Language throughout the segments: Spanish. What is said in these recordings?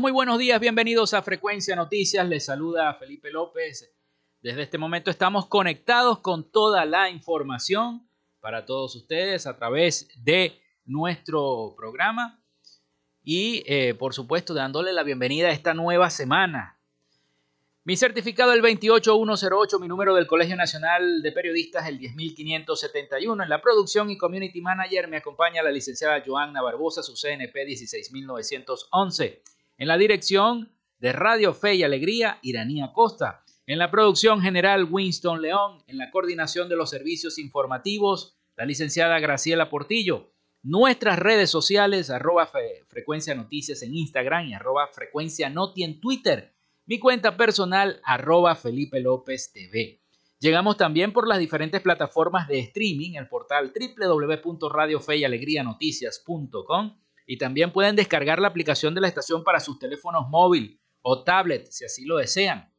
Muy buenos días, bienvenidos a Frecuencia Noticias, les saluda Felipe López. Desde este momento estamos conectados con toda la información para todos ustedes a través de nuestro programa y eh, por supuesto dándole la bienvenida a esta nueva semana. Mi certificado el 28108, mi número del Colegio Nacional de Periodistas el 10571. En la producción y community manager me acompaña la licenciada Joanna Barbosa, su CNP 16911. En la dirección de Radio Fe y Alegría, Iranía Costa. En la producción general, Winston León. En la coordinación de los servicios informativos, la licenciada Graciela Portillo. Nuestras redes sociales, arroba frecuencia noticias en Instagram y arroba frecuencia noti en Twitter. Mi cuenta personal, arroba Felipe López TV. Llegamos también por las diferentes plataformas de streaming, el portal www.radiofeyalegrianoticias.com y también pueden descargar la aplicación de la estación para sus teléfonos móvil o tablet, si así lo desean.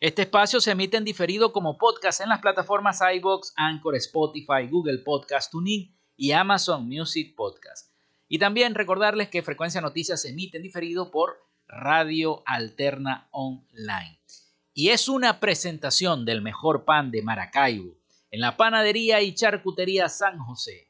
Este espacio se emite en diferido como podcast en las plataformas iBox, Anchor, Spotify, Google Podcast, TuneIn y Amazon Music Podcast. Y también recordarles que Frecuencia Noticias se emite en diferido por Radio Alterna Online. Y es una presentación del mejor pan de Maracaibo en la panadería y charcutería San José.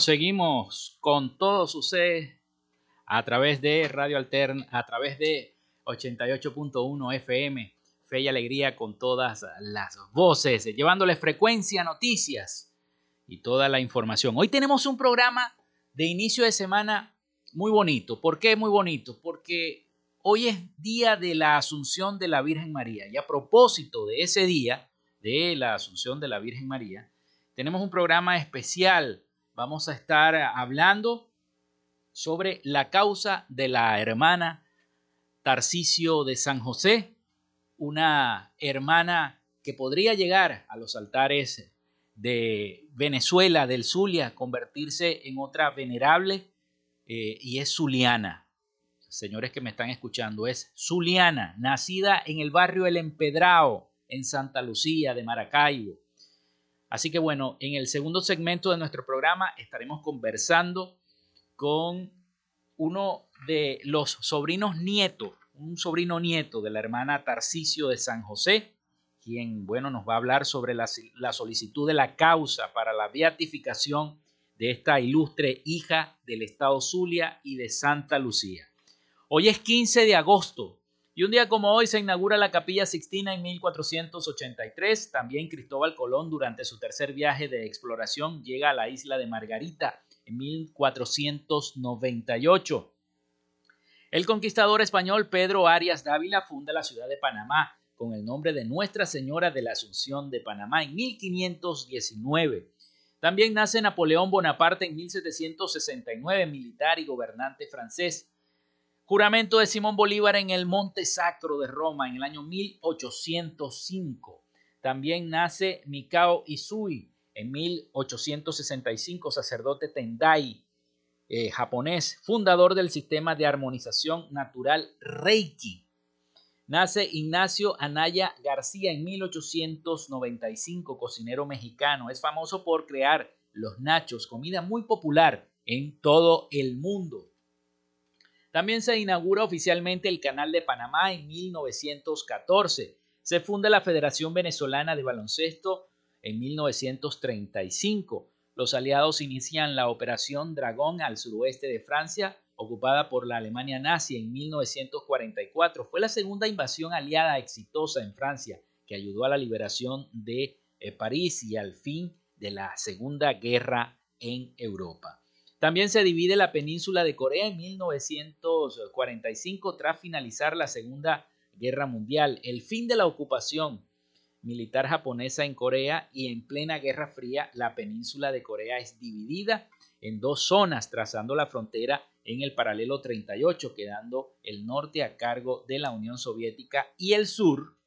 Seguimos con todos ustedes a través de Radio Altern, a través de 88.1 FM, Fe y Alegría con todas las voces, llevándoles frecuencia noticias. y toda la información. Hoy tenemos un programa de inicio de semana muy bonito. ¿Por qué muy bonito? Porque hoy es día de la Asunción de la Virgen María y a propósito de ese día de la Asunción de la Virgen María, tenemos un programa especial. Vamos a estar hablando sobre la causa de la hermana Tarcisio de San José, una hermana que podría llegar a los altares de Venezuela, del Zulia, convertirse en otra venerable eh, y es Zuliana. Señores que me están escuchando, es Zuliana, nacida en el barrio El Empedrao, en Santa Lucía de Maracaibo. Así que bueno, en el segundo segmento de nuestro programa estaremos conversando con uno de los sobrinos nietos, un sobrino nieto de la hermana Tarcisio de San José, quien, bueno, nos va a hablar sobre la, la solicitud de la causa para la beatificación de esta ilustre hija del estado Zulia y de Santa Lucía. Hoy es 15 de agosto y un día como hoy se inaugura la Capilla Sixtina en 1483. También Cristóbal Colón durante su tercer viaje de exploración llega a la isla de Margarita en 1498. El conquistador español Pedro Arias Dávila funda la ciudad de Panamá con el nombre de Nuestra Señora de la Asunción de Panamá en 1519. También nace Napoleón Bonaparte en 1769, militar y gobernante francés. Juramento de Simón Bolívar en el Monte Sacro de Roma en el año 1805. También nace Mikao Isui en 1865, sacerdote Tendai, eh, japonés, fundador del sistema de armonización natural Reiki. Nace Ignacio Anaya García en 1895, cocinero mexicano. Es famoso por crear los nachos, comida muy popular en todo el mundo. También se inaugura oficialmente el Canal de Panamá en 1914. Se funda la Federación Venezolana de Baloncesto en 1935. Los aliados inician la Operación Dragón al suroeste de Francia, ocupada por la Alemania nazi en 1944. Fue la segunda invasión aliada exitosa en Francia que ayudó a la liberación de eh, París y al fin de la Segunda Guerra en Europa. También se divide la península de Corea en 1945 tras finalizar la Segunda Guerra Mundial. El fin de la ocupación militar japonesa en Corea y en plena Guerra Fría la península de Corea es dividida en dos zonas trazando la frontera en el paralelo 38 quedando el norte a cargo de la Unión Soviética y el sur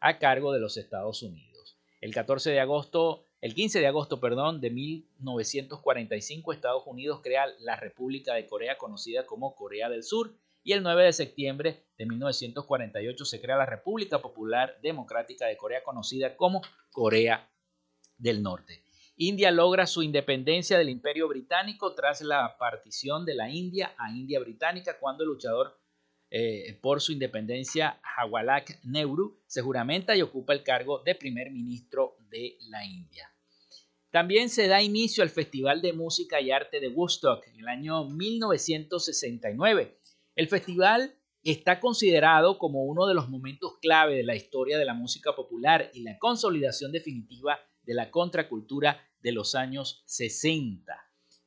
a cargo de los Estados Unidos. El 14 de agosto el 15 de agosto, perdón, de 1945, Estados Unidos crea la República de Corea conocida como Corea del Sur y el 9 de septiembre de 1948 se crea la República Popular Democrática de Corea conocida como Corea del Norte. India logra su independencia del Imperio Británico tras la partición de la India a India Británica cuando el luchador eh, por su independencia Jawalak Nehru se juramenta y ocupa el cargo de primer ministro de la India. También se da inicio al Festival de Música y Arte de Woodstock en el año 1969. El festival está considerado como uno de los momentos clave de la historia de la música popular y la consolidación definitiva de la contracultura de los años 60.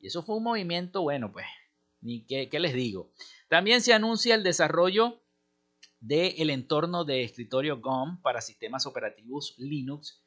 Y eso fue un movimiento, bueno, pues, ni qué, les digo. También se anuncia el desarrollo del entorno de escritorio GOM para sistemas operativos Linux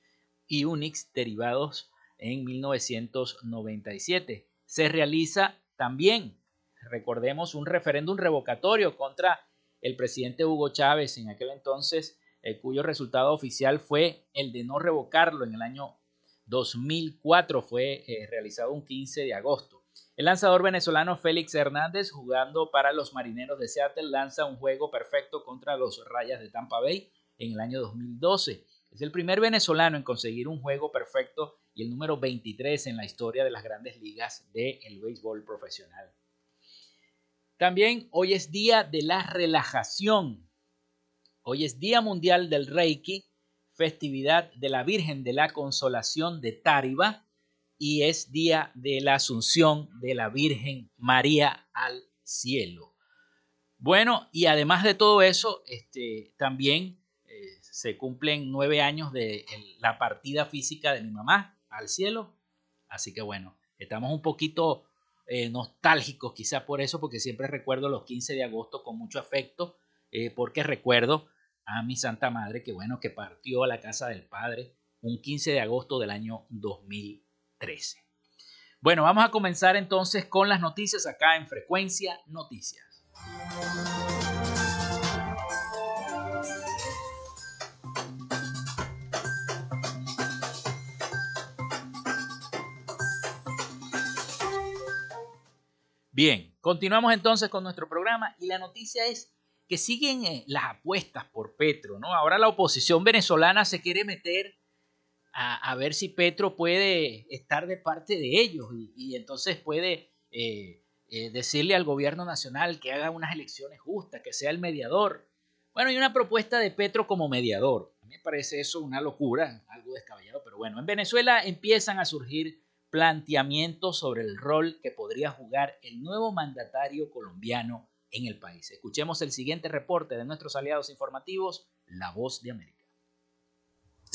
y Unix derivados en 1997. Se realiza también, recordemos, un referéndum revocatorio contra el presidente Hugo Chávez en aquel entonces, eh, cuyo resultado oficial fue el de no revocarlo en el año 2004, fue eh, realizado un 15 de agosto. El lanzador venezolano Félix Hernández, jugando para los Marineros de Seattle, lanza un juego perfecto contra los Rayas de Tampa Bay en el año 2012. Es el primer venezolano en conseguir un juego perfecto y el número 23 en la historia de las grandes ligas del béisbol profesional. También hoy es día de la relajación. Hoy es Día Mundial del Reiki, festividad de la Virgen de la Consolación de Táriba y es día de la Asunción de la Virgen María al cielo. Bueno, y además de todo eso, este, también eh, se cumplen nueve años de la partida física de mi mamá al cielo. Así que bueno, estamos un poquito eh, nostálgicos quizá por eso, porque siempre recuerdo los 15 de agosto con mucho afecto, eh, porque recuerdo a mi Santa Madre que bueno, que partió a la casa del Padre un 15 de agosto del año 2013. Bueno, vamos a comenzar entonces con las noticias acá en Frecuencia Noticias. Bien, continuamos entonces con nuestro programa y la noticia es que siguen eh, las apuestas por Petro, ¿no? Ahora la oposición venezolana se quiere meter a, ver si Petro puede estar de parte de ellos y, entonces puede eh, eh, decirle al gobierno nacional que haga unas elecciones justas, que sea el mediador. Bueno, hay una propuesta de Petro como mediador. A mí me parece eso una locura, algo descabellado, pero bueno, en Venezuela empiezan a surgir planteamientos sobre el rol que podría jugar el nuevo mandatario colombiano en el país. Escuchemos el siguiente reporte de nuestros aliados informativos, La Voz de América.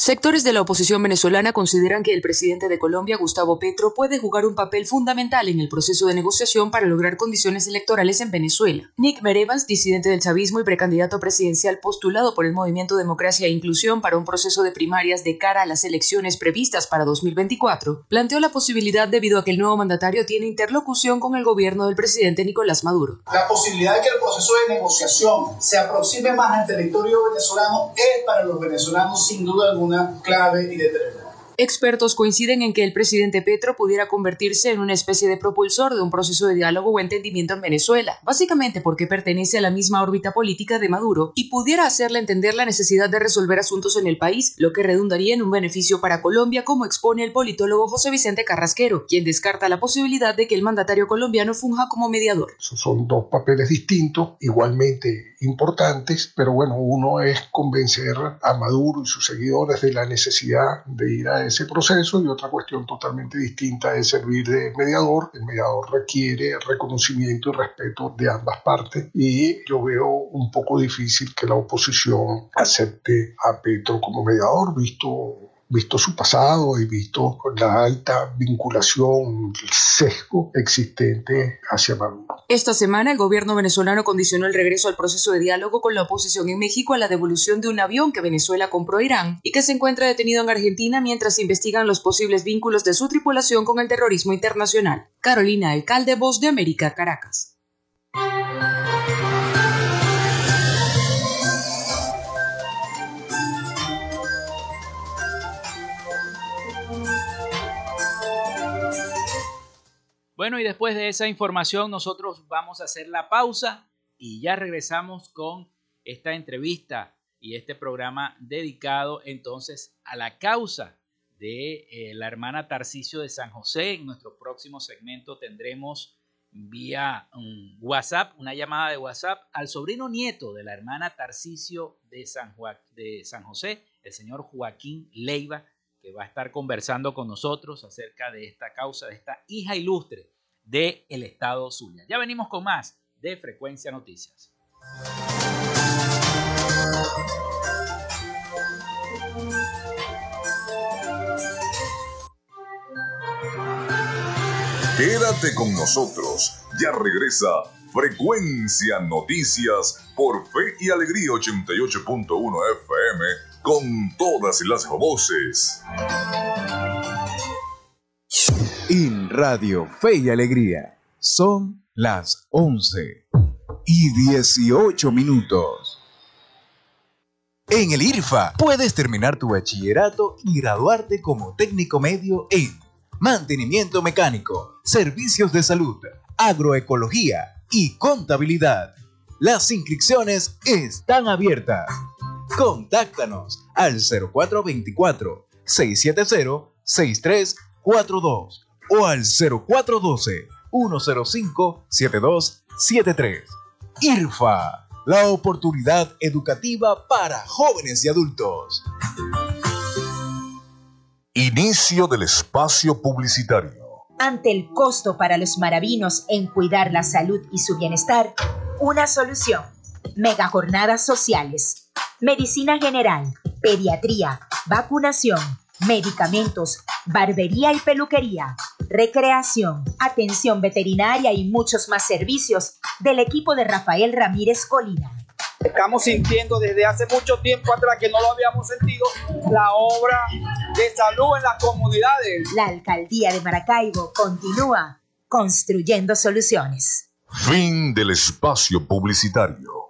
Sectores de la oposición venezolana consideran que el presidente de Colombia, Gustavo Petro, puede jugar un papel fundamental en el proceso de negociación para lograr condiciones electorales en Venezuela. Nick Merevans, disidente del chavismo y precandidato presidencial postulado por el Movimiento Democracia e Inclusión para un proceso de primarias de cara a las elecciones previstas para 2024, planteó la posibilidad debido a que el nuevo mandatario tiene interlocución con el gobierno del presidente Nicolás Maduro. La posibilidad de que el proceso de negociación se aproxime más al territorio venezolano es para los venezolanos sin duda alguna clave y determinante. Expertos coinciden en que el presidente Petro pudiera convertirse en una especie de propulsor de un proceso de diálogo o entendimiento en Venezuela, básicamente porque pertenece a la misma órbita política de Maduro y pudiera hacerle entender la necesidad de resolver asuntos en el país, lo que redundaría en un beneficio para Colombia, como expone el politólogo José Vicente Carrasquero, quien descarta la posibilidad de que el mandatario colombiano funja como mediador. Son dos papeles distintos, igualmente importantes, pero bueno, uno es convencer a Maduro y sus seguidores de la necesidad de ir a ese proceso y otra cuestión totalmente distinta es servir de mediador. El mediador requiere reconocimiento y respeto de ambas partes y yo veo un poco difícil que la oposición acepte a Petro como mediador, visto visto su pasado y visto la alta vinculación, el sesgo existente hacia Maduro. Esta semana el gobierno venezolano condicionó el regreso al proceso de diálogo con la oposición en México a la devolución de un avión que Venezuela compró a Irán y que se encuentra detenido en Argentina mientras se investigan los posibles vínculos de su tripulación con el terrorismo internacional. Carolina Alcalde, Voz de América, Caracas. Bueno, y después de esa información nosotros vamos a hacer la pausa y ya regresamos con esta entrevista y este programa dedicado entonces a la causa de eh, la hermana Tarcisio de San José. En nuestro próximo segmento tendremos vía WhatsApp, una llamada de WhatsApp al sobrino nieto de la hermana Tarcisio de San, de San José, el señor Joaquín Leiva, que va a estar conversando con nosotros acerca de esta causa, de esta hija ilustre del el Estado Zulia. Ya venimos con más de Frecuencia Noticias. Quédate con nosotros, ya regresa Frecuencia Noticias por Fe y Alegría 88.1 FM con todas las voces. En Radio Fe y Alegría son las 11 y 18 minutos. En el IRFA puedes terminar tu bachillerato y graduarte como técnico medio en mantenimiento mecánico, servicios de salud, agroecología y contabilidad. Las inscripciones están abiertas. Contáctanos al 0424-670-6342 o al 0412-105-7273. IRFA, la oportunidad educativa para jóvenes y adultos. Inicio del espacio publicitario. Ante el costo para los maravinos en cuidar la salud y su bienestar, una solución. Mega jornadas sociales medicina general, pediatría, vacunación, medicamentos, barbería y peluquería, recreación, atención veterinaria y muchos más servicios del equipo de Rafael Ramírez Colina. Estamos sintiendo desde hace mucho tiempo atrás que no lo habíamos sentido la obra de salud en las comunidades. La alcaldía de Maracaibo continúa construyendo soluciones. Fin del espacio publicitario.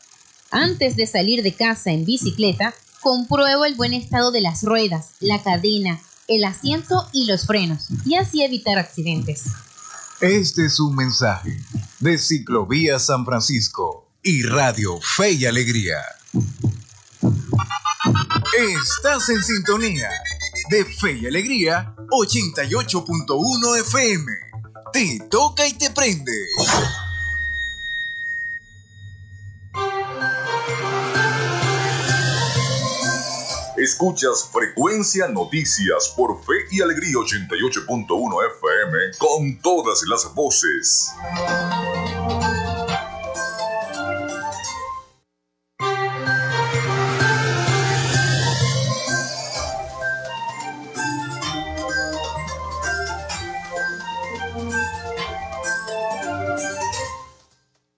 Antes de salir de casa en bicicleta, comprueba el buen estado de las ruedas, la cadena, el asiento y los frenos, y así evitar accidentes. Este es un mensaje de Ciclovía San Francisco y Radio Fe y Alegría. Estás en sintonía de Fe y Alegría 88.1 FM. Te toca y te prende. Escuchas Frecuencia Noticias por Fe y Alegría 88.1 FM con todas las voces.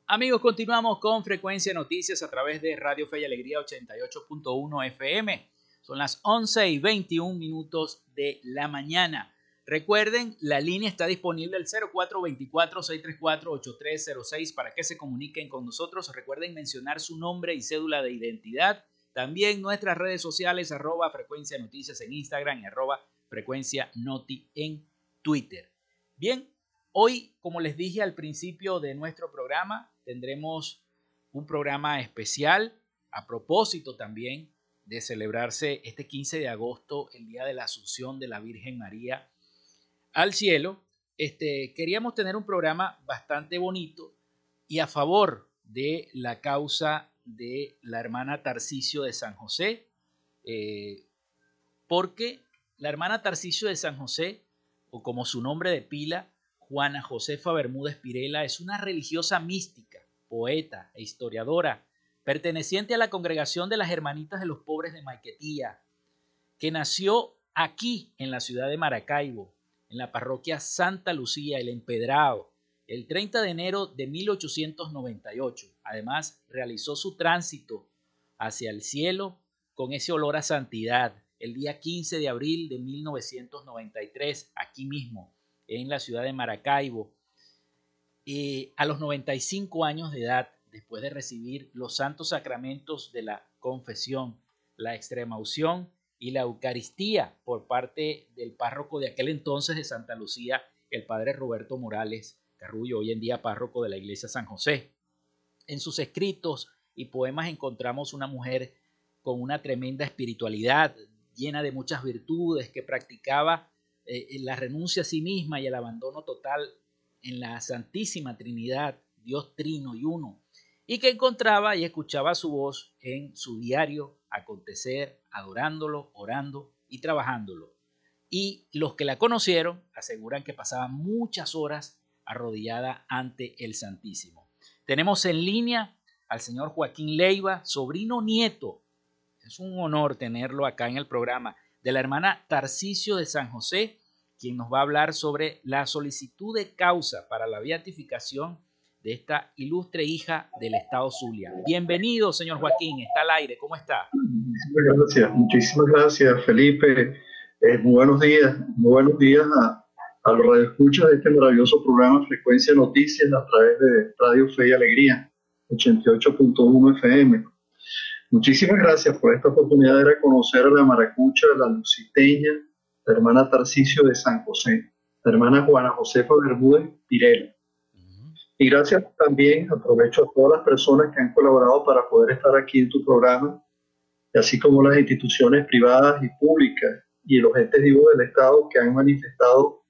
Amigos, continuamos con Frecuencia Noticias a través de Radio Fe y Alegría 88.1 FM. Son las 11 y 21 minutos de la mañana. Recuerden, la línea está disponible al 0424-634-8306 para que se comuniquen con nosotros. Recuerden mencionar su nombre y cédula de identidad. También nuestras redes sociales, arroba frecuencia noticias en Instagram y arroba frecuencia noti en Twitter. Bien, hoy, como les dije al principio de nuestro programa, tendremos un programa especial a propósito también de celebrarse este 15 de agosto, el día de la Asunción de la Virgen María al cielo, este, queríamos tener un programa bastante bonito y a favor de la causa de la hermana Tarcisio de San José, eh, porque la hermana Tarcisio de San José, o como su nombre de pila, Juana Josefa Bermúdez Pirela, es una religiosa mística, poeta e historiadora perteneciente a la congregación de las Hermanitas de los Pobres de Maiquetía, que nació aquí en la ciudad de Maracaibo, en la parroquia Santa Lucía, el Empedrado, el 30 de enero de 1898. Además, realizó su tránsito hacia el cielo con ese olor a santidad el día 15 de abril de 1993, aquí mismo, en la ciudad de Maracaibo. y a los 95 años de edad, después de recibir los santos sacramentos de la confesión, la extrema unción y la Eucaristía por parte del párroco de aquel entonces de Santa Lucía, el padre Roberto Morales Carrullo, hoy en día párroco de la iglesia San José. En sus escritos y poemas encontramos una mujer con una tremenda espiritualidad, llena de muchas virtudes, que practicaba eh, la renuncia a sí misma y el abandono total en la Santísima Trinidad, Dios Trino y Uno, y que encontraba y escuchaba su voz en su diario acontecer, adorándolo, orando y trabajándolo. Y los que la conocieron aseguran que pasaba muchas horas arrodillada ante el Santísimo. Tenemos en línea al señor Joaquín Leiva, sobrino nieto. Es un honor tenerlo acá en el programa de la hermana Tarcisio de San José, quien nos va a hablar sobre la solicitud de causa para la beatificación de esta ilustre hija del Estado Zulia. Bienvenido, señor Joaquín, está al aire, ¿cómo está? Muchísimas gracias, muchísimas gracias, Felipe. Eh, muy buenos días, muy buenos días a, los radioescuchas de este maravilloso programa Frecuencia Noticias a través de Radio Fe y Alegría, 88.1 FM. Muchísimas gracias por esta oportunidad de reconocer a la maracucha, la luciteña, la hermana Tarcisio de San José, la hermana Juana Josefa Bermúdez Pirela y gracias también, aprovecho a todas las personas que han colaborado para poder estar aquí en tu programa, así como las instituciones privadas y públicas y los entes vivos del Estado que han manifestado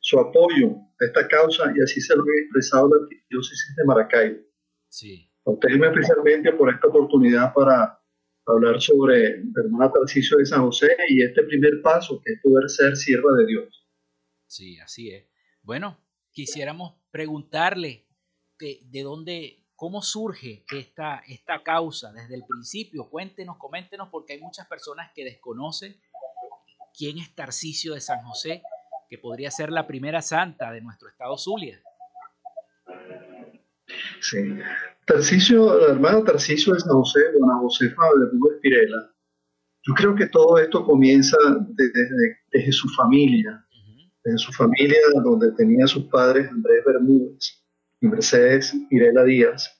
su apoyo a esta causa y así se lo ha expresado la diócesis de Maracaibo. Sí. A ustedes especialmente por esta oportunidad para hablar sobre la hermana Tarcisio de San José y este primer paso que es poder ser sierva de Dios. Sí, así es. Bueno, quisiéramos preguntarle de, de dónde, cómo surge esta, esta causa desde el principio. Cuéntenos, coméntenos, porque hay muchas personas que desconocen quién es Tarcisio de San José, que podría ser la primera santa de nuestro estado Zulia. Sí. Tarcisio, la hermana Tarcisio de San José, dona Josefa de Rubio Espirela, yo creo que todo esto comienza desde, desde su familia, desde su familia donde tenía sus padres Andrés Bermúdez Mercedes Pirela Díaz,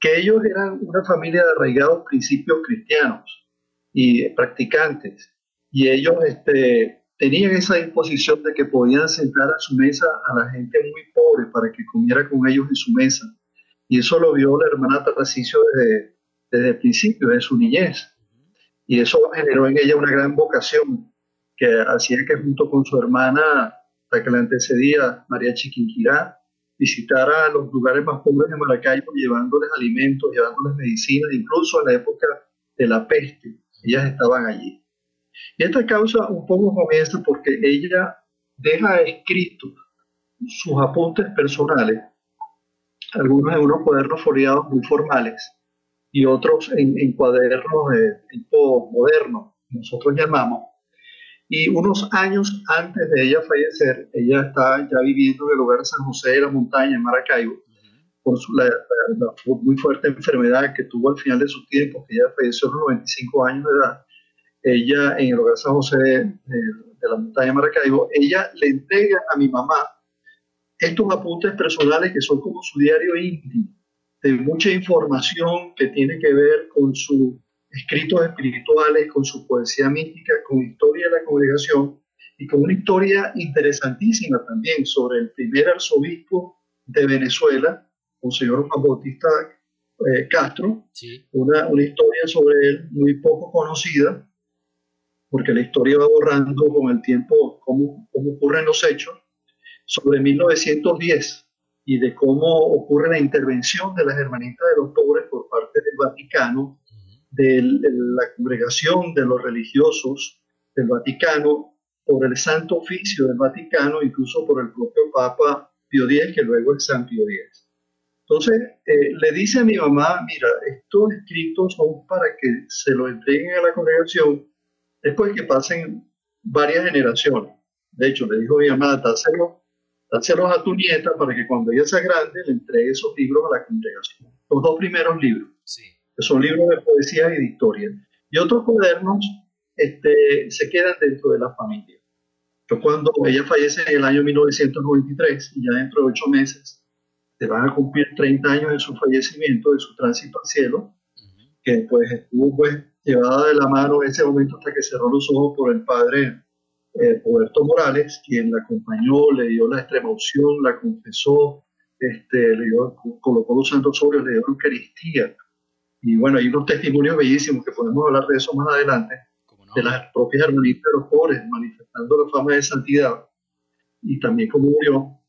que ellos eran una familia de arraigados principios cristianos y practicantes, y ellos este, tenían esa disposición de que podían sentar a su mesa a la gente muy pobre para que comiera con ellos en su mesa y eso lo vio la hermana Tarcisio desde, desde el principio, de su niñez. Y eso generó en ella una gran vocación que hacía que junto con su hermana, la que la antecedía, María Chiquinquirá, visitara los lugares más pobres de Maracaibo llevándoles alimentos, llevándoles medicinas, incluso en la época de la peste, ellas estaban allí. Y esta causa un poco comienza porque ella deja escritos sus apuntes personales algunos en unos cuadernos foliados muy formales y otros en, cuadernos de tipo moderno, nosotros llamamos. Y unos años antes de ella fallecer, ella está ya viviendo en el lugar de San José de la Montaña, en Maracaibo, por su, la, muy fuerte enfermedad que tuvo al final de su tiempo, que ella falleció a los 95 años de edad. Ella en el de San José de, de la Montaña, de Maracaibo, ella le entrega a mi mamá estos apuntes personales que son como su diario íntimo, de mucha información que tiene que ver con sus escritos espirituales, con su poesía mística, con historia de la congregación y con una historia interesantísima también sobre el primer arzobispo de Venezuela, señor Juan Bautista eh, Castro, una, una historia sobre él muy poco conocida, porque la historia va borrando con el tiempo cómo, cómo ocurren los hechos sobre 1910 y de cómo ocurre la intervención de las hermanitas de los pobres por parte del Vaticano, de la congregación de los religiosos del Vaticano, por el Santo Oficio del Vaticano, incluso por el propio Papa Pío X, que luego es San Pío X. Entonces, eh, le dice a mi mamá, mira, estos escritos son para que se lo entreguen a la congregación después que pasen varias generaciones. De hecho, le dijo a mi mamá, dáselo dárselos a tu nieta para que cuando ella sea grande le entregue esos libros a la congregación. Los dos primeros libros, que son libros de poesía y de historia. Y otros cuadernos este, se quedan dentro de la familia. Yo cuando ella fallece en el año 1993, y ya dentro de ocho meses, se van a cumplir 30 años de su fallecimiento, de su tránsito al cielo, que pues estuvo pues llevada de la mano en ese momento hasta que cerró los ojos por el padre eh, Roberto Morales, quien la acompañó, le dio la extrema opción, la confesó, este, le dio, colocó los santos sobrios, le dio la Eucaristía. Y bueno, hay unos testimonios bellísimos que podemos hablar de eso más adelante, de las propias hermanitas de los pobres, manifestando la fama de santidad y también como murió.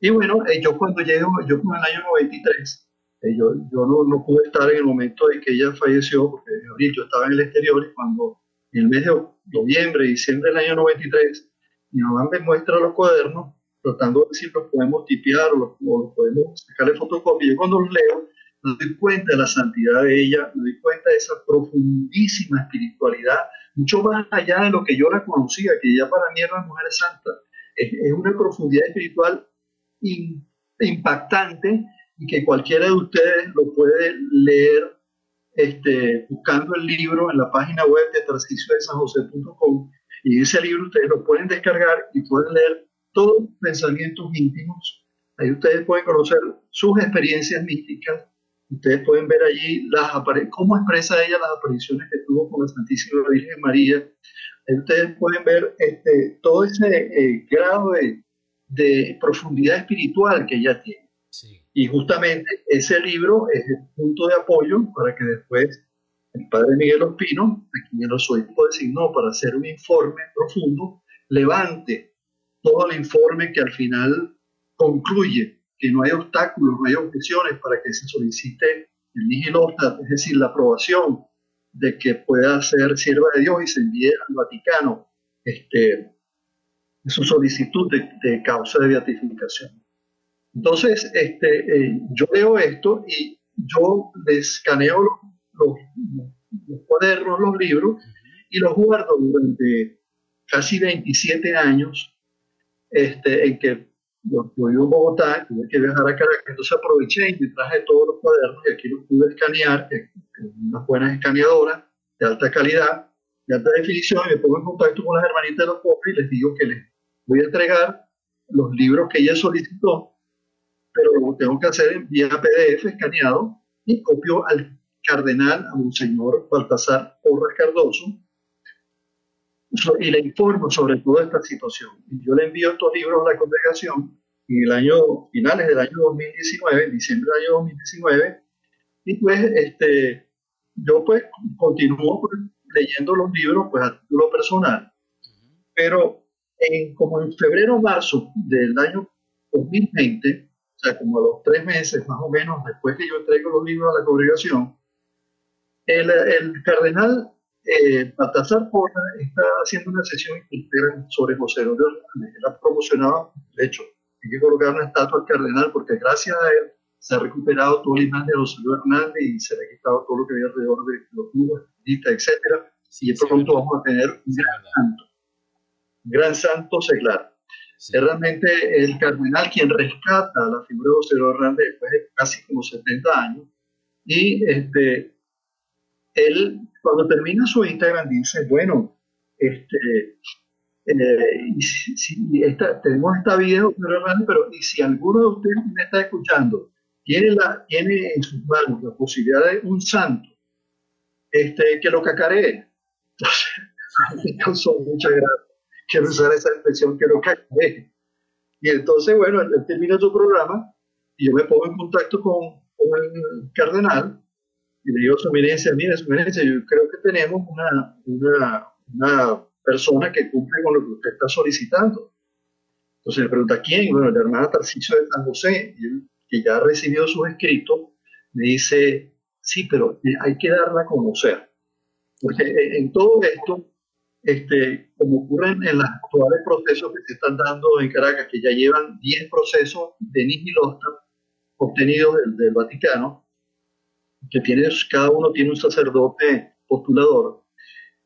Y bueno, eh, yo cuando llego, yo en el año 93, eh, yo, yo no, no, pude estar en el momento de que ella falleció, porque en abril yo estaba en el exterior y cuando en el mes de noviembre, diciembre del año 93, mi mamá me muestra los cuadernos, tratando de si los podemos tipear o los, podemos sacarle fotocopia. Y cuando los leo, me doy cuenta de la santidad de ella, me doy cuenta de esa profundísima espiritualidad, mucho más allá de lo que yo la conocía, que ella para mí era una mujer santa. Es, una profundidad espiritual impactante y que cualquiera de ustedes lo puede leer este, buscando el libro en la página web de tarcisiodesanjose.com y ese libro ustedes lo pueden descargar y pueden leer todos los pensamientos íntimos. Ahí ustedes pueden conocer sus experiencias místicas. Ustedes pueden ver allí las cómo expresa ella las apariciones que tuvo con la Santísima Virgen María. Ahí ustedes pueden ver este, todo ese eh, grado de, de profundidad espiritual que ella tiene. Y justamente ese libro es el punto de apoyo para que después el padre Miguel Ospino, a quien el arzobispo designó para hacer un informe profundo, levante todo el informe que al final concluye que no hay obstáculos, no hay objeciones para que se solicite el nihilota, es decir, la aprobación de que pueda ser sierva de Dios y se envíe al Vaticano este, su solicitud de, causa de beatificación. Entonces, este, eh, yo leo esto y yo escaneo los, los libros, y los guardo durante casi 27 años este, en que yo, vivo en Bogotá, tuve que viajar a Caracas, entonces aproveché y me traje todos los cuadernos y aquí los pude escanear, unas buenas escaneadoras de alta calidad, de alta definición, y me pongo en contacto con las hermanitas de los pobres y les digo que les voy a entregar los libros que ella solicitó, pero lo tengo que hacer en vía PDF escaneado y copio al cardenal, a un señor Baltasar Porras Cardoso, y le informo sobre toda esta situación. Yo le envío estos libros a la congregación en el año, finales del año 2019, diciembre del año 2019, y pues este, yo pues continúo pues, leyendo los libros pues a título personal, pero en, como en febrero o marzo del año 2020, o sea, como a los tres meses más o menos después que yo entrego los libros a la congregación, el, el cardenal eh, Baltasar Porra está haciendo una sesión sobre José Rodríguez Hernández. Él ha promocionado, de hecho, hay que colocar una estatua al cardenal porque gracias a él se ha recuperado todo el imán de José Luis Hernández y se le ha quitado todo lo que había alrededor de los tubos, etcétera. Y pronto vamos a tener un gran santo, un gran santo seglar. Es realmente el cardenal quien rescata la figura de José Luis Hernández después de casi como 70 años. Y este, él cuando termina su Instagram dice, bueno, este, eh, si, tenemos esta video, pero si alguno de ustedes me está escuchando tiene, la, tiene en sus manos la posibilidad de un santo, este, que lo cacaree. Entonces, causó mucha gracia. Quiero usar esa expresión, que lo cacaree. Y entonces, bueno, él, termina su programa y yo me pongo en contacto con, con el cardenal y le digo a su eminencia, mira, su eminencia, yo creo que tenemos una, una, una, persona que cumple con lo que usted está solicitando. Entonces le pregunta, ¿quién? Bueno, la hermana Tarcicio de San José, que ya ha recibido sus escritos, me dice, sí, pero hay que darla a conocer. Porque en todo esto, este, como ocurren en los actuales procesos que se están dando en Caracas, que ya llevan 10 procesos de Nigilosta obtenidos del, del Vaticano, que tiene, cada uno tiene un sacerdote postulador,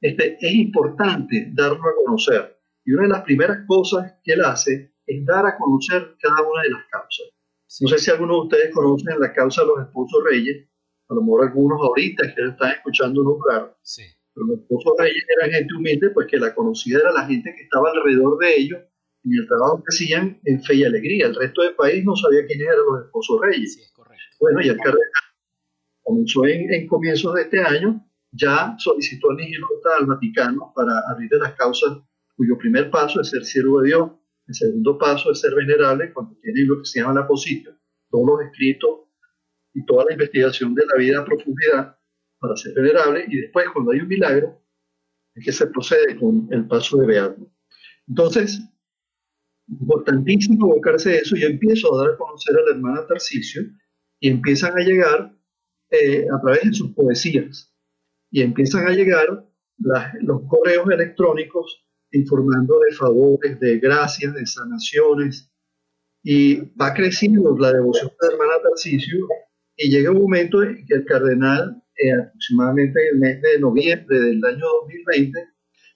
este, es importante darlo a conocer. Y una de las primeras cosas que él hace es dar a conocer cada una de las causas. No sé si algunos de ustedes conocen la causa de los esposos reyes, a lo mejor algunos ahorita que están escuchando nombrar, sí. pero los esposos reyes eran gente humilde, pues que la conocida era la gente que estaba alrededor de ellos en el trabajo que hacían en fe y alegría. El resto del país no sabía quiénes eran los esposos reyes. Sí, bueno, y el cardenal comenzó en, comienzos de este año, ya solicitó a Nigilota al Vaticano para abrir las causas cuyo primer paso es ser siervo de Dios, el segundo paso es ser venerable cuando tiene lo que se llama la posición, todos los escritos y toda la investigación de la vida a profundidad para ser venerable, y después cuando hay un milagro es que se procede con el paso de beato. Entonces, importantísimo abocarse eso, yo empiezo a dar a conocer a la hermana Tarcisio y empiezan a llegar eh, a través de sus poesías. Y empiezan a llegar los correos electrónicos informando de favores, de gracias, de sanaciones. Y va creciendo la devoción de la hermana Tarcisio y llega un momento en que el cardenal, eh, aproximadamente en el mes de noviembre del año 2020,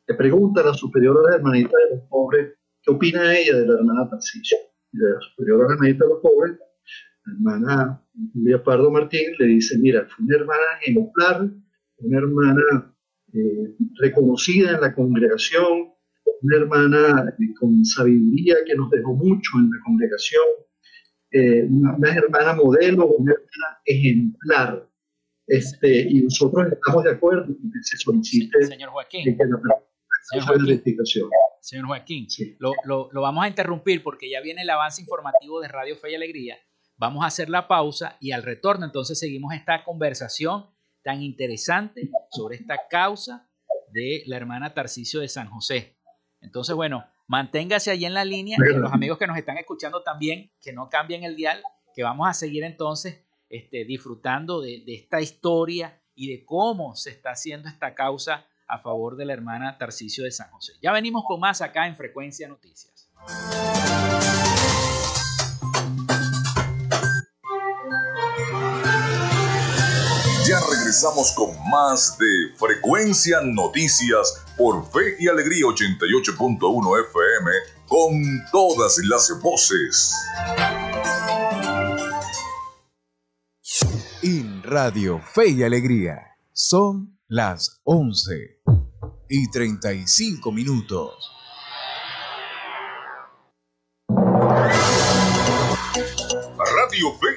le pregunta a la superiora de la hermanita de los pobres qué opina ella de la hermana Tarcisio. Y la superiora de la hermanita de los pobres hermana Julia Pardo Martín le dice, mira, fue una hermana ejemplar, una hermana eh, reconocida en la congregación, una hermana eh, con sabiduría que nos dejó mucho en la congregación, eh, una, hermana modelo, una hermana ejemplar. Este, y nosotros estamos de acuerdo con que se solicite señor Joaquín. señor Joaquín, señor Joaquín lo, lo, lo vamos a interrumpir porque ya viene el avance informativo de Radio Fe y Alegría Vamos a hacer la pausa y al retorno entonces seguimos esta conversación tan interesante sobre esta causa de la hermana Tarcisio de San José. Entonces, bueno, manténgase allí en la línea y los amigos que nos están escuchando también, que no cambien el dial, que vamos a seguir entonces este, disfrutando de, de esta historia y de cómo se está haciendo esta causa a favor de la hermana Tarcisio de San José. Ya venimos con más acá en Frecuencia Noticias. Regresamos con más de Frecuencia Noticias por Fe y Alegría 88.1 FM con todas las voces. En Radio Fe y Alegría son las 11 y 35 minutos.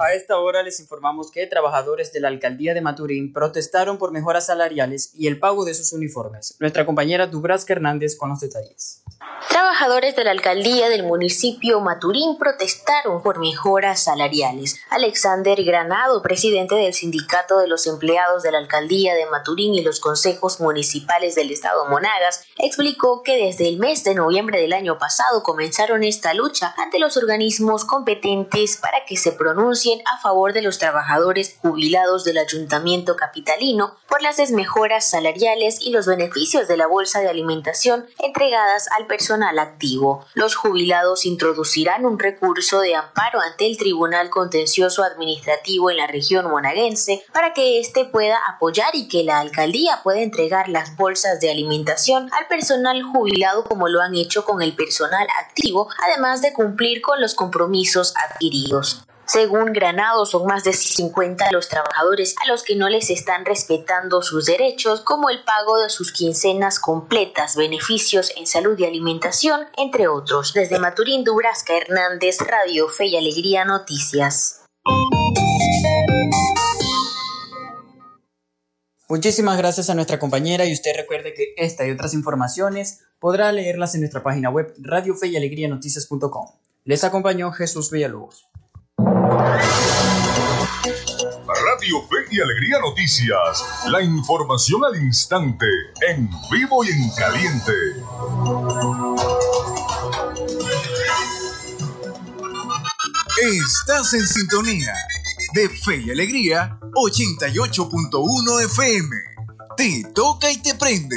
A esta hora les informamos que trabajadores de la alcaldía de Maturín protestaron por mejoras salariales y el pago de sus uniformes. Nuestra compañera Dubraska Hernández con los detalles. Trabajadores de la alcaldía del municipio Maturín protestaron por mejoras salariales. Alexander Granado, presidente del sindicato de los empleados de la alcaldía de Maturín y los consejos municipales del estado Monagas, explicó que desde el mes de noviembre del año pasado comenzaron esta lucha ante los organismos competentes para que se a favor de los trabajadores jubilados del ayuntamiento capitalino por las desmejoras salariales y los beneficios de la bolsa de alimentación entregadas al personal activo. Los jubilados introducirán un recurso de amparo ante el Tribunal Contencioso Administrativo en la región monaguense para que éste pueda apoyar y que la alcaldía pueda entregar las bolsas de alimentación al personal jubilado como lo han hecho con el personal activo, además de cumplir con los compromisos adquiridos. Según Granado, son más de 50 los trabajadores a los que no les están respetando sus derechos, como el pago de sus quincenas completas, beneficios en salud y alimentación, entre otros. Desde Maturín, Dubrasca Hernández, Radio Fe y Alegría Noticias. Muchísimas gracias a nuestra compañera y usted recuerde que esta y otras informaciones podrá leerlas en nuestra página web radiofeyalegrrianoticias.com. Les acompañó Jesús Villalobos. Radio Fe y Alegría Noticias. La información al instante, en vivo y en caliente. Estás en sintonía de Fe y Alegría 88.1 FM. Te toca y te prende.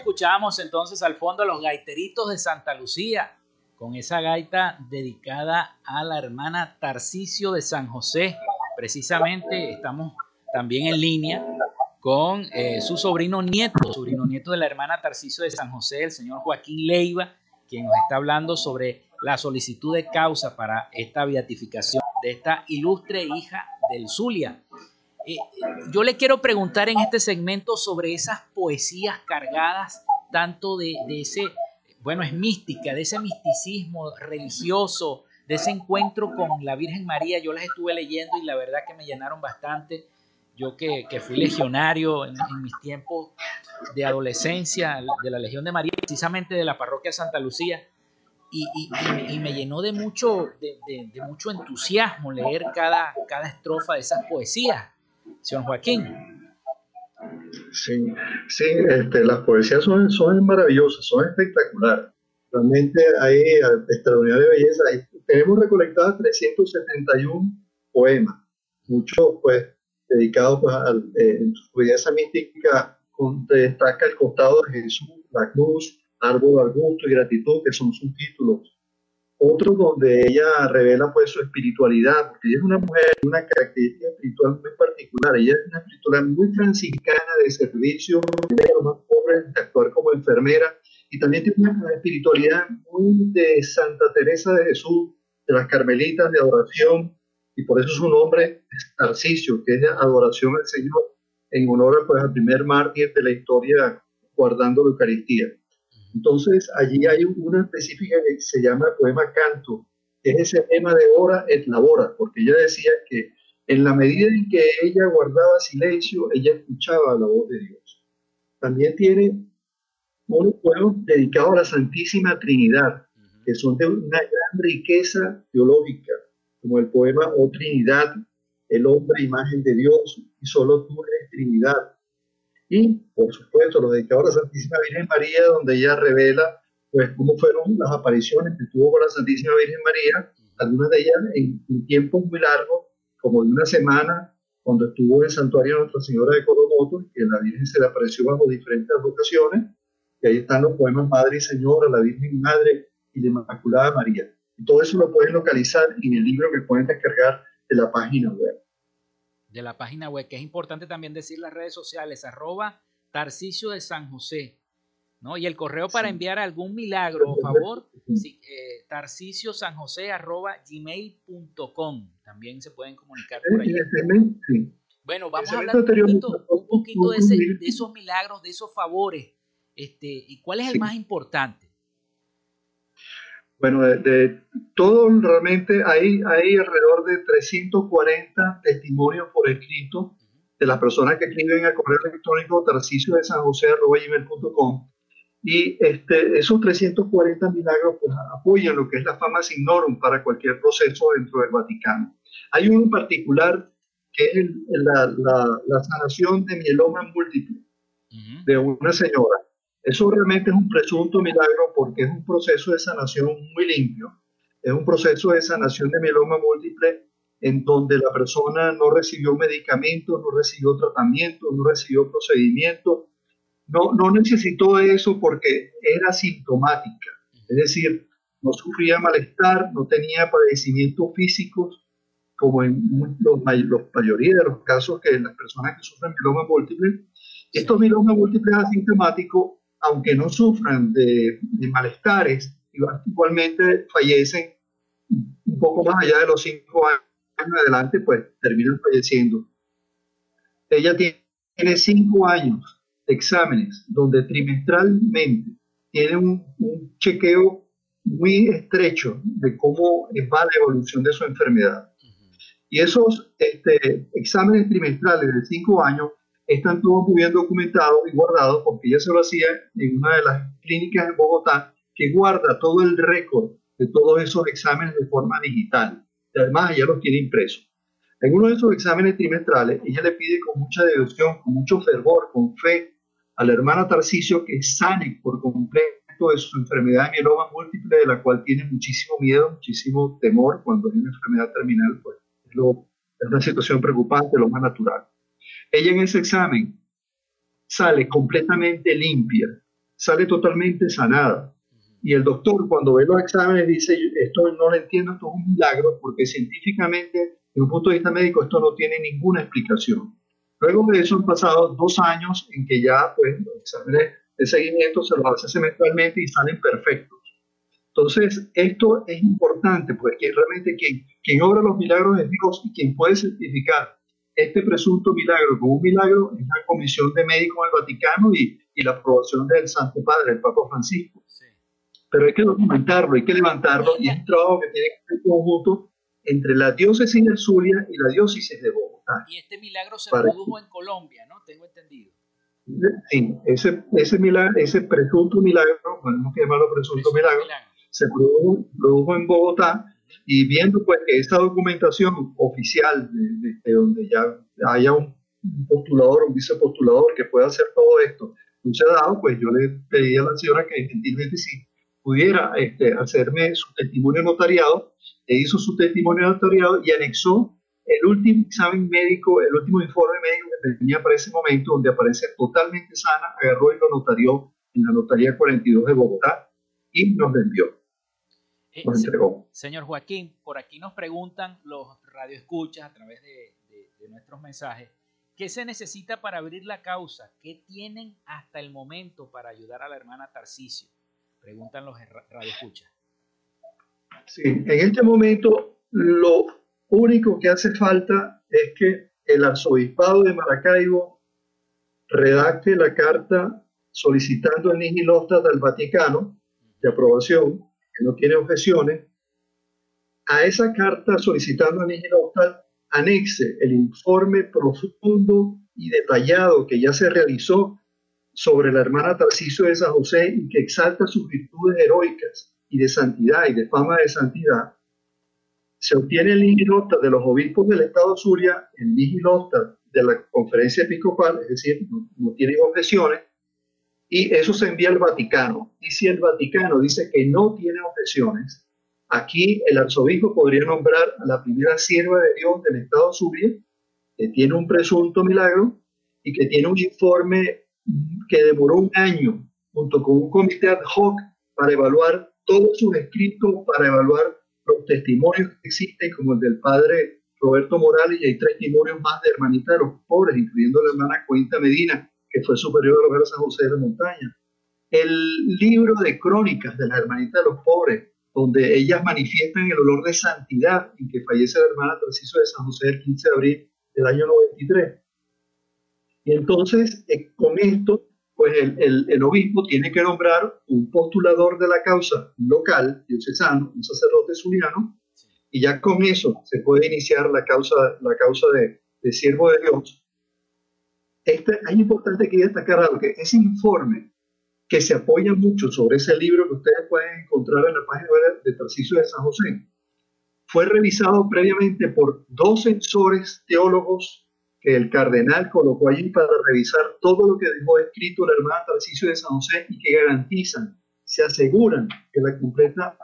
Escuchábamos entonces al fondo los gaiteritos de Santa Lucía, con esa gaita dedicada a la hermana Tarcisio de San José. Precisamente estamos también en línea con eh, su sobrino nieto, sobrino nieto de la hermana Tarciso de San José, el señor Joaquín Leiva, quien nos está hablando sobre la solicitud de causa para esta beatificación de esta ilustre hija del Zulia. Eh, yo le quiero preguntar en este segmento sobre esas poesías cargadas tanto de, de ese, bueno, es mística, de ese misticismo religioso, de ese encuentro con la Virgen María. Yo las estuve leyendo y la verdad que me llenaron bastante. Yo que, que fui legionario en, mis tiempos de adolescencia de la Legión de María, precisamente de la parroquia Santa Lucía, y, y, y, me llenó de mucho, de, de, mucho entusiasmo leer cada, cada estrofa de esas poesías, señor Joaquín. Sí, sí este, las poesías son, son maravillosas, son espectaculares. Realmente hay eh, extraordinaria belleza. Tenemos recolectadas 371 poemas, muchos pues dedicados pues, a eh, su belleza mística, destaca el costado de Jesús, la cruz, árbol al gusto y gratitud, que son sus títulos. Otro donde ella revela pues su espiritualidad, porque ella es una mujer una característica espiritual muy particular. Ella es una espiritualidad muy franciscana de servicio, de los más pobres, de actuar como enfermera, y también tiene una espiritualidad muy de Santa Teresa de Jesús, de las Carmelitas de adoración, y por eso su nombre es Tarcisio, que es adoración al Señor en honor pues, al primer mártir de la historia guardando la Eucaristía. Entonces, allí hay una específica que se llama poema canto, que es ese tema de hora et labora, porque ella decía que en la medida en que ella guardaba silencio, ella escuchaba la voz de Dios. También tiene un poema dedicado a la Santísima Trinidad, que son de una gran riqueza teológica, como el poema Oh Trinidad, el hombre imagen de Dios, y solo tú eres Trinidad, y, por supuesto, los dedicados a la Santísima Virgen María, donde ella revela pues cómo fueron las apariciones que tuvo con la Santísima Virgen María, algunas de ellas en un tiempo muy largo, como de una semana, cuando estuvo en el santuario de Nuestra Señora de Coromoto, que la Virgen se le apareció bajo diferentes ocasiones, y ahí están los poemas Madre y Señora, la Virgen Madre y la Inmaculada María. Y todo eso lo pueden localizar en el libro que pueden descargar de la página web de la página web, que es importante también decir las redes sociales, arroba Tarcicio de San José, ¿no? Y el correo para enviar algún milagro, por favor, sí, eh, tarcicio san josé arroba gmail.com. También se pueden comunicar por ahí. Bueno, vamos a hablar un poquito, de, de, esos milagros, de esos favores. Este, ¿Y cuál es el más importante? Bueno, de, todo realmente hay, hay alrededor de 340 testimonios por escrito de las personas que escriben al correo electrónico tarcicio de san josé y este, esos 340 milagros pues, apoyan lo que es la fama signorum para cualquier proceso dentro del Vaticano. Hay uno en particular que es la, la, la, sanación de mieloma múltiple de una señora eso realmente es un presunto milagro porque es un proceso de sanación muy limpio. Es un proceso de sanación de mieloma múltiple en donde la persona no recibió medicamentos, no recibió tratamiento, no recibió procedimiento. No, no necesitó eso porque era sintomática. Es decir, no sufría malestar, no tenía padecimientos físicos, como en los, la mayoría de los casos que las personas que sufren mieloma múltiple. Estos mielomas múltiples asintomáticos aunque no sufran de, malestares, igualmente fallecen un poco más allá de los cinco años en adelante, pues terminan falleciendo. Ella tiene cinco años de exámenes donde trimestralmente tiene un, chequeo muy estrecho de cómo va la evolución de su enfermedad. Y esos este, exámenes trimestrales de cinco años están todos muy bien documentados y guardados porque ella se lo hacía en una de las clínicas en Bogotá que guarda todo el récord de todos esos exámenes de forma digital. Y además ella los tiene impresos. En uno de esos exámenes trimestrales, ella le pide con mucha devoción, con mucho fervor, con fe, a la hermana Tarcisio que sane por completo de su enfermedad de mieloma múltiple, de la cual tiene muchísimo miedo, muchísimo temor cuando hay una enfermedad terminal, pues es, es una situación preocupante, lo más natural. Ella en ese examen sale completamente limpia, sale totalmente sanada. Y el doctor cuando ve los exámenes dice, esto no lo entiendo, esto es un milagro, porque científicamente, desde un punto de vista médico, esto no tiene ninguna explicación. Luego de eso han dos años en que ya pues, los exámenes de seguimiento se los hace semestralmente y salen perfectos. Entonces, esto es importante, porque realmente quien, quien obra los milagros es Dios y quien puede certificar este presunto milagro como un milagro es la Comisión de Médicos del Vaticano y, y la aprobación del Santo Padre, el Papa Francisco. Pero hay que documentarlo, hay que levantarlo y es un trabajo que tiene que ser conjunto entre la diócesis de Zulia y la diócesis de Bogotá. Y este milagro se produjo en Colombia, ¿no? Tengo entendido. Sí, ese, ese, milagro, ese presunto milagro, podemos llamarlo presunto milagro, se produjo, produjo, en Bogotá y viendo pues que esta documentación oficial de, de, donde ya haya un postulador, un vicepostulador que pueda hacer todo esto, no se ha dado, pues yo le pedí a la señora que gentilmente sí pudiera este, hacerme su testimonio notariado, e hizo su testimonio notariado y anexó el último examen médico, el último informe médico que tenía para ese momento, donde aparece totalmente sana, agarró y lo notarió en la notaría 42 de Bogotá y nos lo envió. Eh, nos entregó. Señor Joaquín, por aquí nos preguntan los radioescuchas a través de, de, de nuestros mensajes, ¿qué se necesita para abrir la causa? ¿Qué tienen hasta el momento para ayudar a la hermana Tarcisio? Preguntan los radioescuchas. Sí, en este momento lo único que hace falta es que el arzobispado de Maracaibo redacte la carta solicitando el nihilostat del Vaticano de aprobación, que no tiene objeciones. A esa carta solicitando el nihilostat anexe el informe profundo y detallado que ya se realizó sobre la hermana Tarcisio de San José y que exalta sus virtudes heroicas y de santidad y de fama de santidad, se obtiene el nihilota de los obispos del Estado Zulia, el nihilota de la conferencia episcopal, es decir, no, tiene objeciones, y eso se envía al Vaticano. Y si el Vaticano dice que no tiene objeciones, aquí el arzobispo podría nombrar a la primera sierva de Dios del Estado Zulia, que tiene un presunto milagro y que tiene un informe que demoró un año junto con un comité ad hoc para evaluar todos sus escritos, para evaluar los testimonios que existen, como el del padre Roberto Morales, y hay tres testimonios más de hermanita de los pobres, incluyendo la hermana Cuenta Medina, que fue superior a los San José de Montaña. El libro de crónicas de la hermanita de los pobres, donde ellas manifiestan el olor de santidad en que fallece la hermana Tarciso de San José el 15 de abril del año 93. Y entonces, eh, con esto, pues el, obispo tiene que nombrar un postulador de la causa local, diocesano, un sacerdote zuliano, y ya con eso se puede iniciar la causa, la causa de, de siervo de Dios. Este, es importante que destacar algo, que ese informe que se apoya mucho sobre ese libro que ustedes pueden encontrar en la página web de Tarcisio de San José, fue revisado previamente por dos censores teólogos que el cardenal colocó allí para revisar todo lo que dejó escrito la hermana Tarcisio de San José y que garantizan, se aseguran que la completa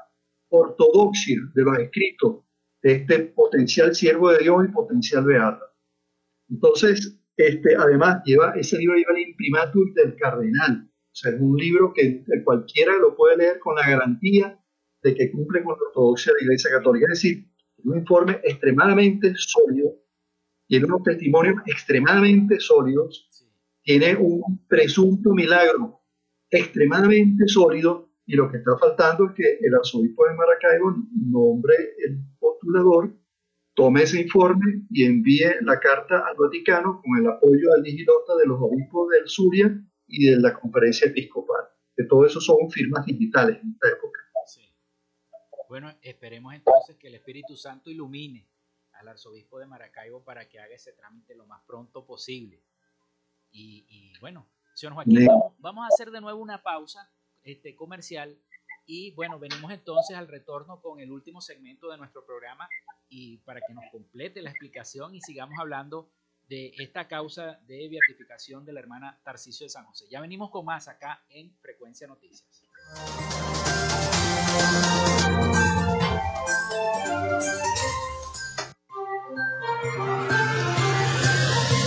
ortodoxia de los escritos de este potencial siervo de Dios y potencial beata. Entonces, este, además, lleva, ese libro lleva el imprimatur del cardenal. O sea, es un libro que cualquiera lo puede leer con la garantía de que cumple con la ortodoxia de la Iglesia Católica. Es decir, un informe extremadamente sólido tiene unos testimonios extremadamente sólidos, tiene un presunto milagro extremadamente sólido y lo que está faltando es que el arzobispo de Maracaibo nombre el postulador, tome ese informe y envíe la carta al Vaticano con el apoyo al digilota de los obispos del Zulia y de la conferencia episcopal. Que todo eso son firmas digitales en esta época. Bueno, esperemos entonces que el Espíritu Santo ilumine al arzobispo de Maracaibo para que haga ese trámite lo más pronto posible. Y, bueno, señor Joaquín, vamos, a hacer de nuevo una pausa este, comercial y bueno, venimos entonces al retorno con el último segmento de nuestro programa y para que nos complete la explicación y sigamos hablando de esta causa de beatificación de la hermana Tarcisio de San José. Ya venimos con más acá en Frecuencia Noticias.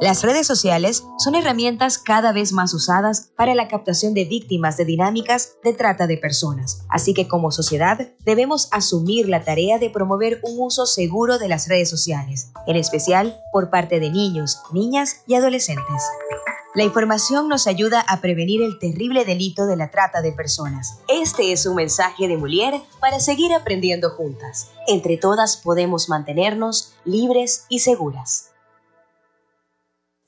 Las redes sociales son herramientas cada vez más usadas para la captación de víctimas de dinámicas de trata de personas. Así que como sociedad debemos asumir la tarea de promover un uso seguro de las redes sociales, en especial por parte de niños, niñas y adolescentes. La información nos ayuda a prevenir el terrible delito de la trata de personas. Este es un mensaje de Molière para seguir aprendiendo juntas. Entre todas podemos mantenernos libres y seguras.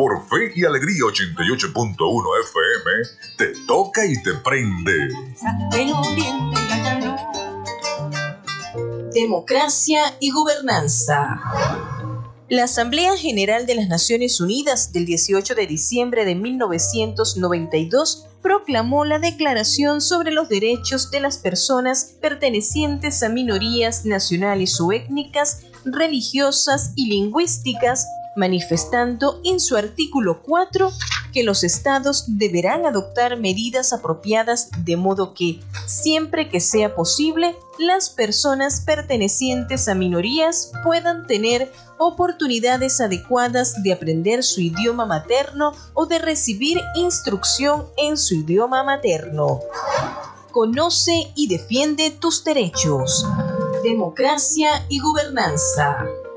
por Fe y Alegría 88.1 FM, te toca y te prende. Democracia y gobernanza. La Asamblea General de las Naciones Unidas del 18 de diciembre de 1992 proclamó la Declaración sobre los Derechos de las Personas pertenecientes a minorías nacionales o étnicas, religiosas y lingüísticas manifestando en su artículo 4 que los estados deberán adoptar medidas apropiadas de modo que, siempre que sea posible, las personas pertenecientes a minorías puedan tener oportunidades adecuadas de aprender su idioma materno o de recibir instrucción en su idioma materno. Conoce y defiende tus derechos. Democracia y gobernanza.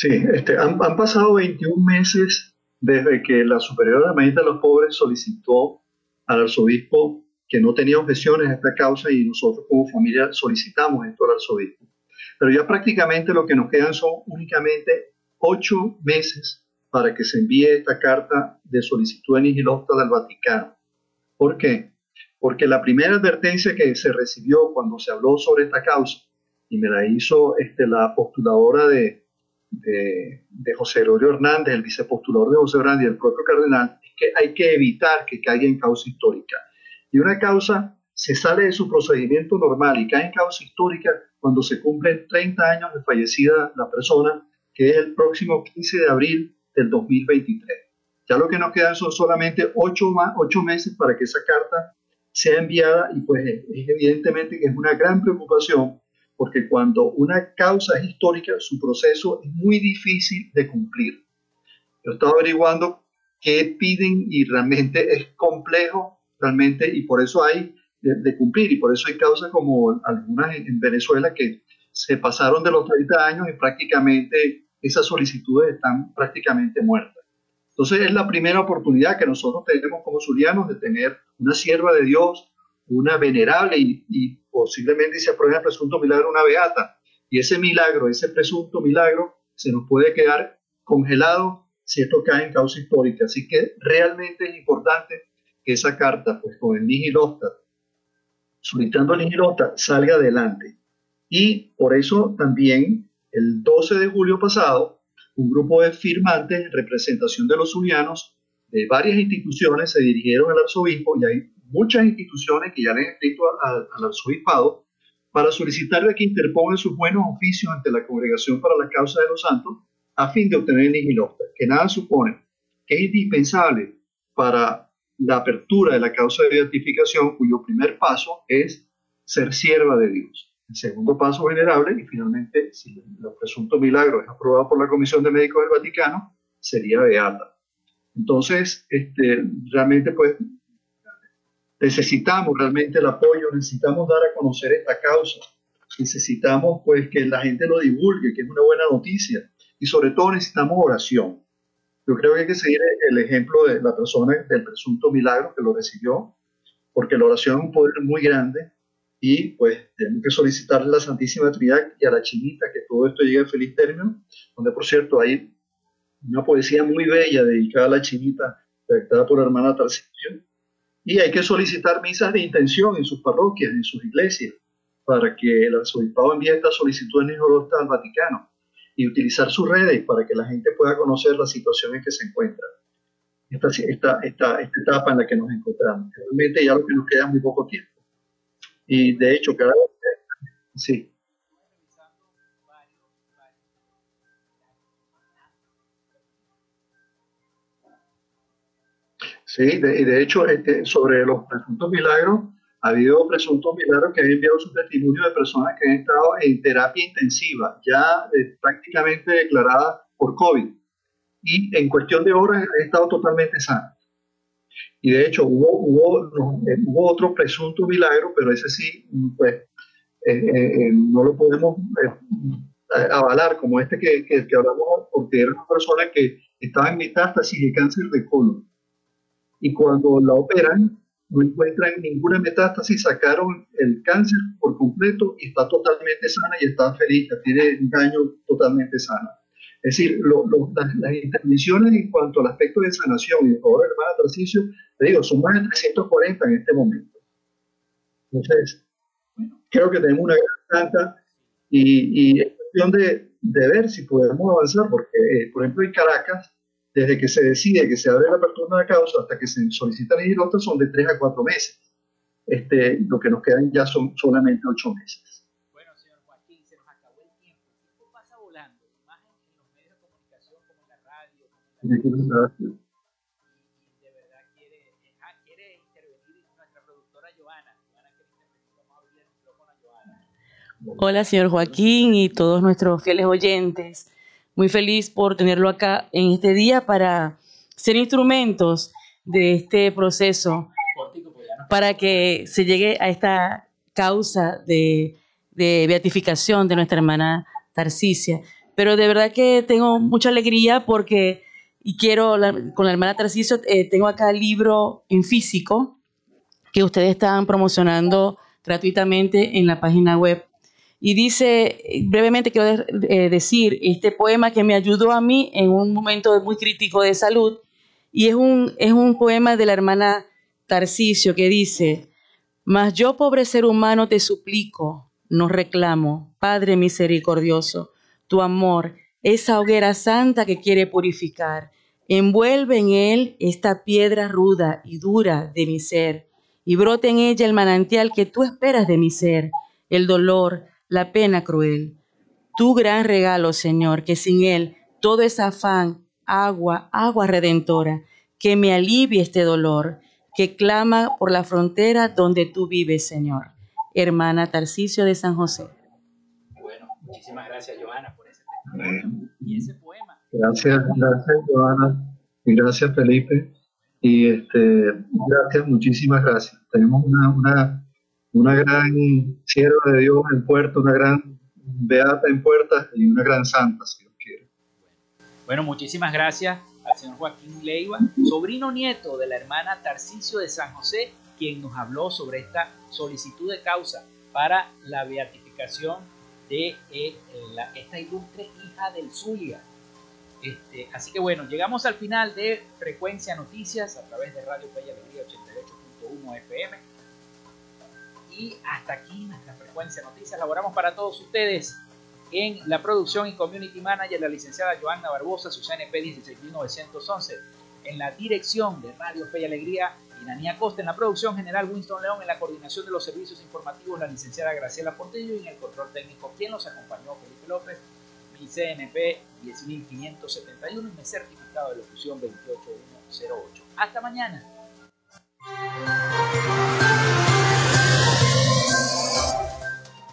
Sí, este, han, pasado 21 meses desde que la Superiora de de los Pobres solicitó al arzobispo que no tenía objeciones a esta causa y nosotros como familia solicitamos esto al arzobispo. Pero ya prácticamente lo que nos quedan son únicamente ocho meses para que se envíe esta carta de solicitud de nihilopta del Vaticano. ¿Por qué? Porque la primera advertencia que se recibió cuando se habló sobre esta causa, y me la hizo este, la postuladora de, de, José Gregorio Hernández, el vicepostulador de José Hernández y el propio cardenal, es que hay que evitar que caiga en causa histórica. Y una causa se sale de su procedimiento normal y cae en causa histórica cuando se cumplen 30 años de fallecida la persona, que es el próximo 15 de abril del 2023. Ya lo que nos quedan son solamente 8, más, 8 meses para que esa carta sea enviada y pues es evidentemente que es una gran preocupación porque cuando una causa es histórica, su proceso es muy difícil de cumplir. Yo estaba averiguando qué piden y realmente es complejo, realmente, y por eso hay de, cumplir, y por eso hay causas como algunas en, en Venezuela que se pasaron de los 30 años y prácticamente esas solicitudes están prácticamente muertas. Entonces es la primera oportunidad que nosotros tenemos como zulianos de tener una sierva de Dios, una venerable y, y posiblemente se apruebe el presunto milagro una beata. Y ese milagro, ese presunto milagro, se nos puede quedar congelado si esto cae en causa histórica. Así que realmente es importante que esa carta, pues con el nihilota, solicitando el nihilota, salga adelante. Y por eso también el 12 de julio pasado, un grupo de firmantes en representación de los zulianos de varias instituciones se dirigieron al arzobispo y hay muchas instituciones que ya le han escrito al, arzobispado para solicitarle que interpongan sus buenos oficios ante la Congregación para la Causa de los Santos a fin de obtener el nihilopter, que nada supone que es indispensable para la apertura de la causa de beatificación, cuyo primer paso es ser sierva de Dios. El segundo paso venerable, y finalmente, si el presunto milagro es aprobado por la Comisión de Médicos del Vaticano, sería beata. Entonces, este, realmente, pues, necesitamos realmente el apoyo, necesitamos dar a conocer esta causa, necesitamos, pues, que la gente lo divulgue, que es una buena noticia, y sobre todo necesitamos oración. Yo creo que hay que seguir el ejemplo de la persona del presunto milagro que lo recibió, porque la oración es un poder muy grande y pues tenemos que solicitarle a la Santísima Trinidad y a la Chinita que todo esto llegue a feliz término, donde por cierto hay una poesía muy bella dedicada a la Chinita, redactada por la hermana Tarcisio, y hay que solicitar misas de intención en sus parroquias, en sus iglesias, para que el arzobispado envíe esta solicitud en el al Vaticano y utilizar sus redes para que la gente pueda conocer la situación en que se encuentra. Esta, esta, esta, esta etapa en la que nos encontramos. Realmente ya lo que nos queda es muy poco tiempo. Y de hecho, cada vez, sí. Sí, y de hecho, este, sobre los presuntos milagros, ha habido presuntos milagros que han enviado su testimonio de personas que han estado en terapia intensiva, ya eh, prácticamente declarada por COVID. Y en cuestión de horas han estado totalmente sanas. Y de hecho hubo, hubo, eh, hubo otro presunto milagro, pero ese sí, pues, eh, no lo podemos avalar como este que, que, que, hablamos, porque era una persona que estaba en metástasis de cáncer de colon. Y cuando la operan, no encuentran ninguna metástasis, sacaron el cáncer por completo y está totalmente sana y está feliz, tiene un daño totalmente sana. Es decir, las, intervenciones en cuanto al aspecto de sanación y de favor hermana Tarcicio, te digo, son más de 340 en este momento. Entonces, creo que tenemos una gran tanta y, y es cuestión de, de, ver si podemos avanzar, porque, eh, por ejemplo, en Caracas, desde que se decide que se abre la apertura de causa hasta que se solicita el otro son de tres a cuatro meses. Este, lo que nos quedan ya son solamente ocho meses. Bueno, señor Joaquín, se nos acabó el tiempo. El tiempo pasa volando, más en, los medios de comunicación como en la radio, como la radio. Y, de verdad quiere, ah, quiere intervenir nuestra productora Joana. Joana quiere intervenir. Vamos a abrir el micrófono a Joana. Hola, señor Joaquín y todos nuestros fieles oyentes muy feliz por tenerlo acá en este día para ser instrumentos de este proceso para que se llegue a esta causa de, beatificación de nuestra hermana Tarcicia. Pero de verdad que tengo mucha alegría porque, y quiero, con la hermana Tarcicia, eh, tengo acá el libro en físico que ustedes están promocionando gratuitamente en la página web y dice, brevemente quiero eh, decir, este poema que me ayudó a mí en un momento muy crítico de salud, y es un, es un poema de la hermana Tarcisio que dice, Mas yo, pobre ser humano, te suplico, no reclamo, Padre misericordioso, tu amor, esa hoguera santa que quiere purificar, envuelve en él esta piedra ruda y dura de mi ser, y brote en ella el manantial que tú esperas de mi ser, el dolor, la pena cruel. Tu gran regalo, Señor, que sin él todo es afán, agua, agua redentora, que me alivie este dolor, que clama por la frontera donde tú vives, Señor. Hermana Tarcisio de San José. Bueno, muchísimas gracias, Joana, por ese testimonio y ese poema. Gracias, gracias, Joana. Y gracias, Felipe. Y este, gracias, muchísimas gracias. Tenemos una, una una gran sierva de Dios en puerto, una gran beata en puertas y una gran santa, si Dios quiere. Bueno, muchísimas gracias al señor Joaquín Leiva, sobrino nieto de la hermana Tarcisio de San José, quien nos habló sobre esta solicitud de causa para la beatificación de eh, esta ilustre hija del Zulia. Este, así que bueno, llegamos al final de Frecuencia Noticias a través de Radio Fe Alegría 88.1 FM y hasta aquí nuestra frecuencia noticias. Laboramos para todos ustedes en la producción y community manager, la licenciada Joanna Barbosa, su CNP 16911. En la dirección de Radio Fe y Alegría, Inanía Costa. En la producción general, Winston León. En la coordinación de los servicios informativos, la licenciada Graciela Portillo. Y en el control técnico, quien los acompañó, Felipe López. Mi CNP 10571 y mi certificado de locución 28108. Hasta mañana.